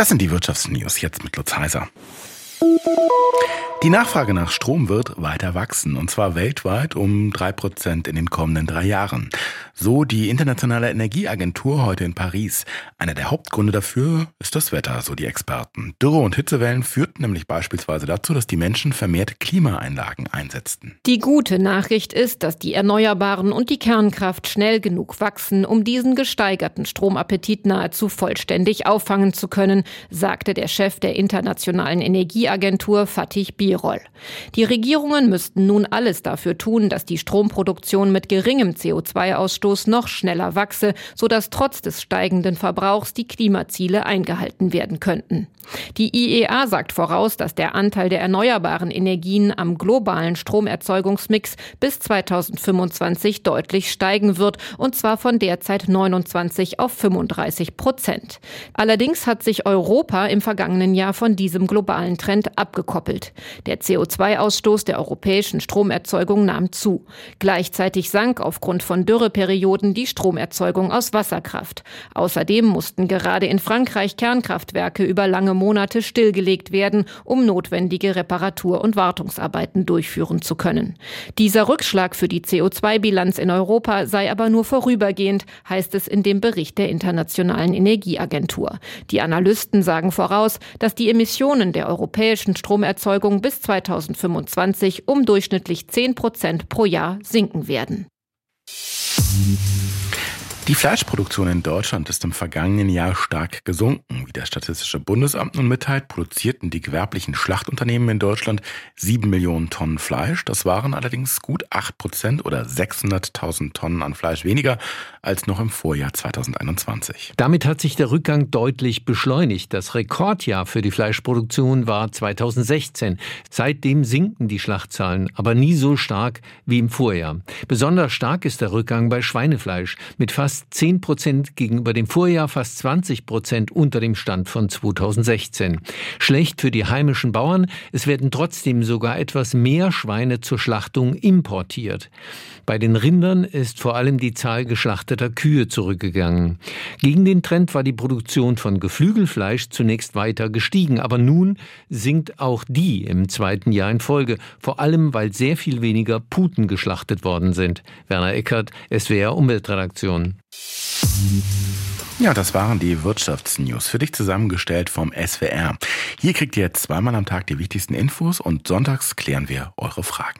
Das sind die Wirtschaftsnews jetzt mit Lutz Heiser. Die Nachfrage nach Strom wird weiter wachsen, und zwar weltweit um drei Prozent in den kommenden drei Jahren. So die Internationale Energieagentur heute in Paris. Einer der Hauptgründe dafür ist das Wetter, so die Experten. Dürre und Hitzewellen führten nämlich beispielsweise dazu, dass die Menschen vermehrt Klimaeinlagen einsetzten. Die gute Nachricht ist, dass die Erneuerbaren und die Kernkraft schnell genug wachsen, um diesen gesteigerten Stromappetit nahezu vollständig auffangen zu können, sagte der Chef der Internationalen Energieagentur Fatih Birol. Roll. Die Regierungen müssten nun alles dafür tun, dass die Stromproduktion mit geringem CO2-Ausstoß noch schneller wachse, sodass trotz des steigenden Verbrauchs die Klimaziele eingehalten werden könnten. Die IEA sagt voraus, dass der Anteil der erneuerbaren Energien am globalen Stromerzeugungsmix bis 2025 deutlich steigen wird, und zwar von derzeit 29 auf 35 Prozent. Allerdings hat sich Europa im vergangenen Jahr von diesem globalen Trend abgekoppelt. Der CO2-Ausstoß der europäischen Stromerzeugung nahm zu. Gleichzeitig sank aufgrund von Dürreperioden die Stromerzeugung aus Wasserkraft. Außerdem mussten gerade in Frankreich Kernkraftwerke über lange Monate stillgelegt werden, um notwendige Reparatur- und Wartungsarbeiten durchführen zu können. Dieser Rückschlag für die CO2-Bilanz in Europa sei aber nur vorübergehend, heißt es in dem Bericht der Internationalen Energieagentur. Die Analysten sagen voraus, dass die Emissionen der europäischen Stromerzeugung bis 2025 um durchschnittlich 10 Prozent pro Jahr sinken werden. Die Fleischproduktion in Deutschland ist im vergangenen Jahr stark gesunken. Wie das Statistische Bundesamt nun mitteilt, produzierten die gewerblichen Schlachtunternehmen in Deutschland sieben Millionen Tonnen Fleisch. Das waren allerdings gut acht Prozent oder 600.000 Tonnen an Fleisch weniger als noch im Vorjahr 2021. Damit hat sich der Rückgang deutlich beschleunigt. Das Rekordjahr für die Fleischproduktion war 2016. Seitdem sinken die Schlachtzahlen, aber nie so stark wie im Vorjahr. Besonders stark ist der Rückgang bei Schweinefleisch mit fast fast 10 Prozent gegenüber dem Vorjahr, fast 20 Prozent unter dem Stand von 2016. Schlecht für die heimischen Bauern, es werden trotzdem sogar etwas mehr Schweine zur Schlachtung importiert. Bei den Rindern ist vor allem die Zahl geschlachteter Kühe zurückgegangen. Gegen den Trend war die Produktion von Geflügelfleisch zunächst weiter gestiegen, aber nun sinkt auch die im zweiten Jahr in Folge, vor allem weil sehr viel weniger Puten geschlachtet worden sind. Werner Eckert, SWR Umweltredaktion. Ja, das waren die Wirtschaftsnews für dich zusammengestellt vom SWR. Hier kriegt ihr zweimal am Tag die wichtigsten Infos und sonntags klären wir eure Fragen.